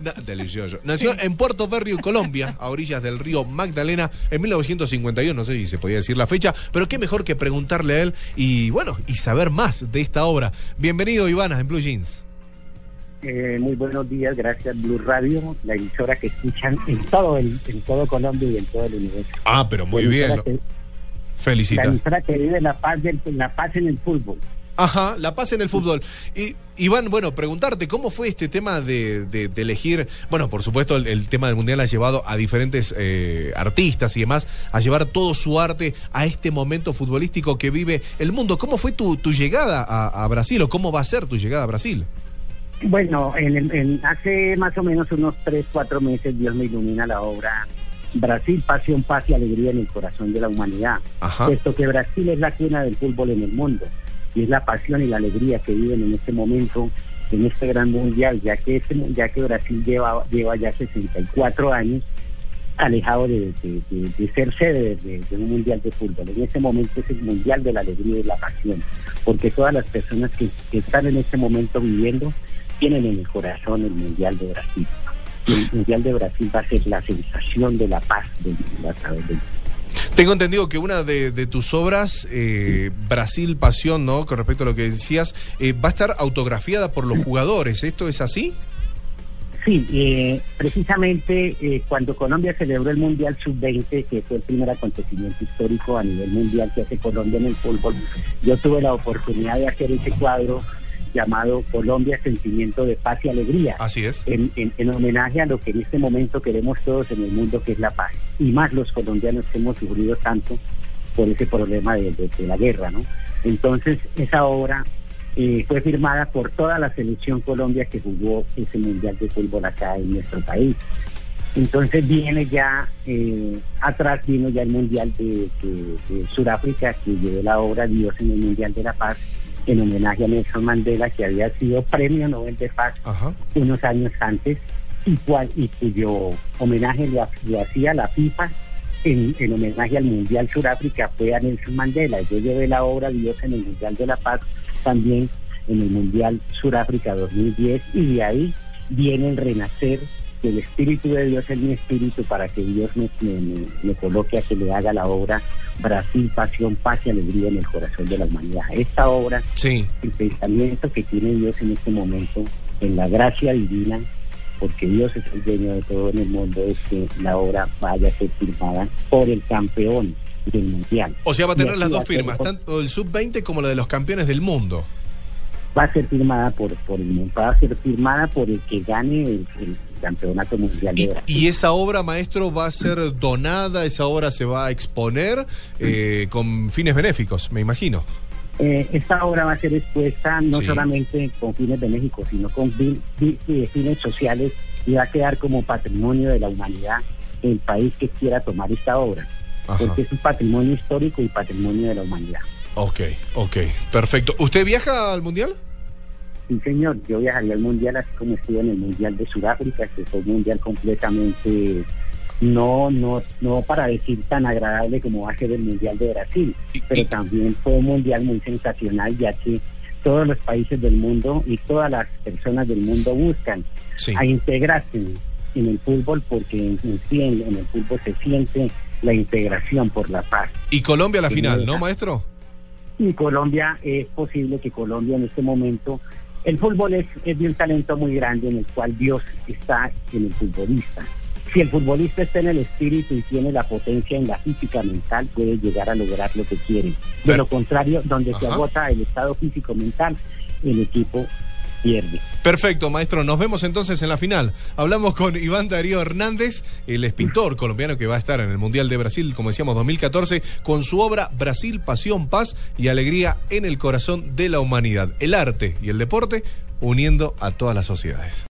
Na- delicioso. Nació en Puerto Berrio, Colombia, a orillas del río Magdalena, en 1951. No sé si se podía decir la fecha, pero qué mejor que preguntarle a él y, bueno, y saber más de esta obra. Bienvenido, Ivana, en Blue Jeans. Eh, muy buenos días, gracias Blue Radio, la emisora que escuchan en todo el, en todo Colombia y en todo el universo. Ah, pero muy bien. que- La emisora que vive la paz, del, la paz en el fútbol. Ajá, la paz en el fútbol. Y Iván, bueno, preguntarte, ¿cómo fue este tema de, de- de elegir? Bueno, por supuesto, el, el tema del Mundial ha llevado a diferentes eh, artistas y demás a llevar todo su arte a este momento futbolístico que vive el mundo. ¿Cómo fue tu, tu llegada a, a Brasil o cómo va a ser tu llegada a Brasil? Bueno, en, hace más o menos unos tres, cuatro meses Dios me ilumina la obra Brasil, pasión, paz y alegría en el corazón de la humanidad. Ajá. Puesto que Brasil es la cuna del fútbol en el mundo y es la pasión y la alegría que viven en este momento, en este gran mundial, ya que, este, ya que Brasil lleva, lleva ya 64 años alejado de, de- de- de ser sede de, de un mundial de fútbol. En este momento es el mundial de la alegría y la pasión, porque todas las personas que, están en este momento viviendo tienen en el corazón el mundial de Brasil. Y el mundial de Brasil va a ser la sensación de la paz del a través del Tengo entendido que una de, tus obras, eh, Brasil Pasión, ¿no? Con respecto a lo que decías, eh, va a estar autografiada por los jugadores. ¿Esto es así? Sí, eh, precisamente eh, cuando Colombia celebró el Mundial Sub-20, que fue el primer acontecimiento histórico a nivel mundial que hace Colombia en el fútbol, yo tuve la oportunidad de hacer ese cuadro llamado Colombia Sentimiento de Paz y Alegría, Así es. en, en- en homenaje a lo que en este momento queremos todos en el mundo, que es la paz, y más los colombianos que hemos sufrido tanto por ese problema de, de- de la guerra, ¿no? Entonces, esa obra eh, fue firmada por toda la selección Colombia que jugó ese Mundial de Fútbol acá en nuestro país. Entonces viene ya, eh, atrás vino ya el Mundial de, de- de Sudáfrica, que llevó la obra Dios en el Mundial de la Paz, en homenaje a Nelson Mandela, que había sido premio Nobel de Paz Ajá. unos años antes y, cual, y cuyo homenaje le hacía la FIFA en, en homenaje al Mundial Sudáfrica fue a Nelson Mandela. Yo llevé la obra Dios en el Mundial de la Paz también en el Mundial Sudáfrica 2010 y de ahí viene el renacer del Espíritu de Dios en mi espíritu para que Dios me, me- me- me coloque a que le haga la obra Brasil, pasión, paz y alegría en el corazón de la humanidad. Esta obra Sí. el pensamiento que tiene Dios en este momento, en la gracia divina, porque Dios es el dueño de todo en el mundo, es que la obra vaya a ser firmada por el campeón del mundial. O sea, va a tener las dos firmas, tanto el sub-20 como la de los campeones del mundo. Va a ser firmada por, por el va a ser firmada por el que gane el, el campeonato mundial de Brasil. y esa obra, maestro, va a ser donada, esa obra se va a exponer eh, con fines benéficos, me imagino. Eh, esta obra va a ser expuesta no Sí. solamente con fines de México, sino con fin- eh, fines sociales y va a quedar como patrimonio de la humanidad el país que quiera tomar esta obra. Ajá. porque es un patrimonio histórico y patrimonio de la humanidad. Ok, ok, perfecto. ¿Usted viaja al Mundial? Sí, señor, yo viajaría al Mundial así como estuve en el Mundial de Sudáfrica, que fue un Mundial completamente, no, no, no para decir tan agradable como va a ser el Mundial de Brasil, Y- pero y- también fue un Mundial muy sensacional, ya que todos los países del mundo y todas las personas del mundo buscan Sí. a integrarse en, el fútbol porque en, el fútbol se siente la integración por la paz. Y Colombia a la final. ¿no, maestro? Y Colombia, es posible que Colombia en este momento, el fútbol es, es de un talento muy grande en el cual Dios está en el futbolista. Si el futbolista está en el espíritu y tiene la potencia en la física mental, puede llegar a lograr lo que quiere. De Pero- lo contrario, donde se agota el estado físico mental, el equipo Perfecto, maestro. Nos vemos entonces en la final. Hablamos con Iván Darío Hernández, el espintor colombiano que va a estar en el Mundial de Brasil, como decíamos, 2014, con su obra Brasil, Pasión, Paz y Alegría en el corazón de la humanidad. El arte y el deporte uniendo a todas las sociedades.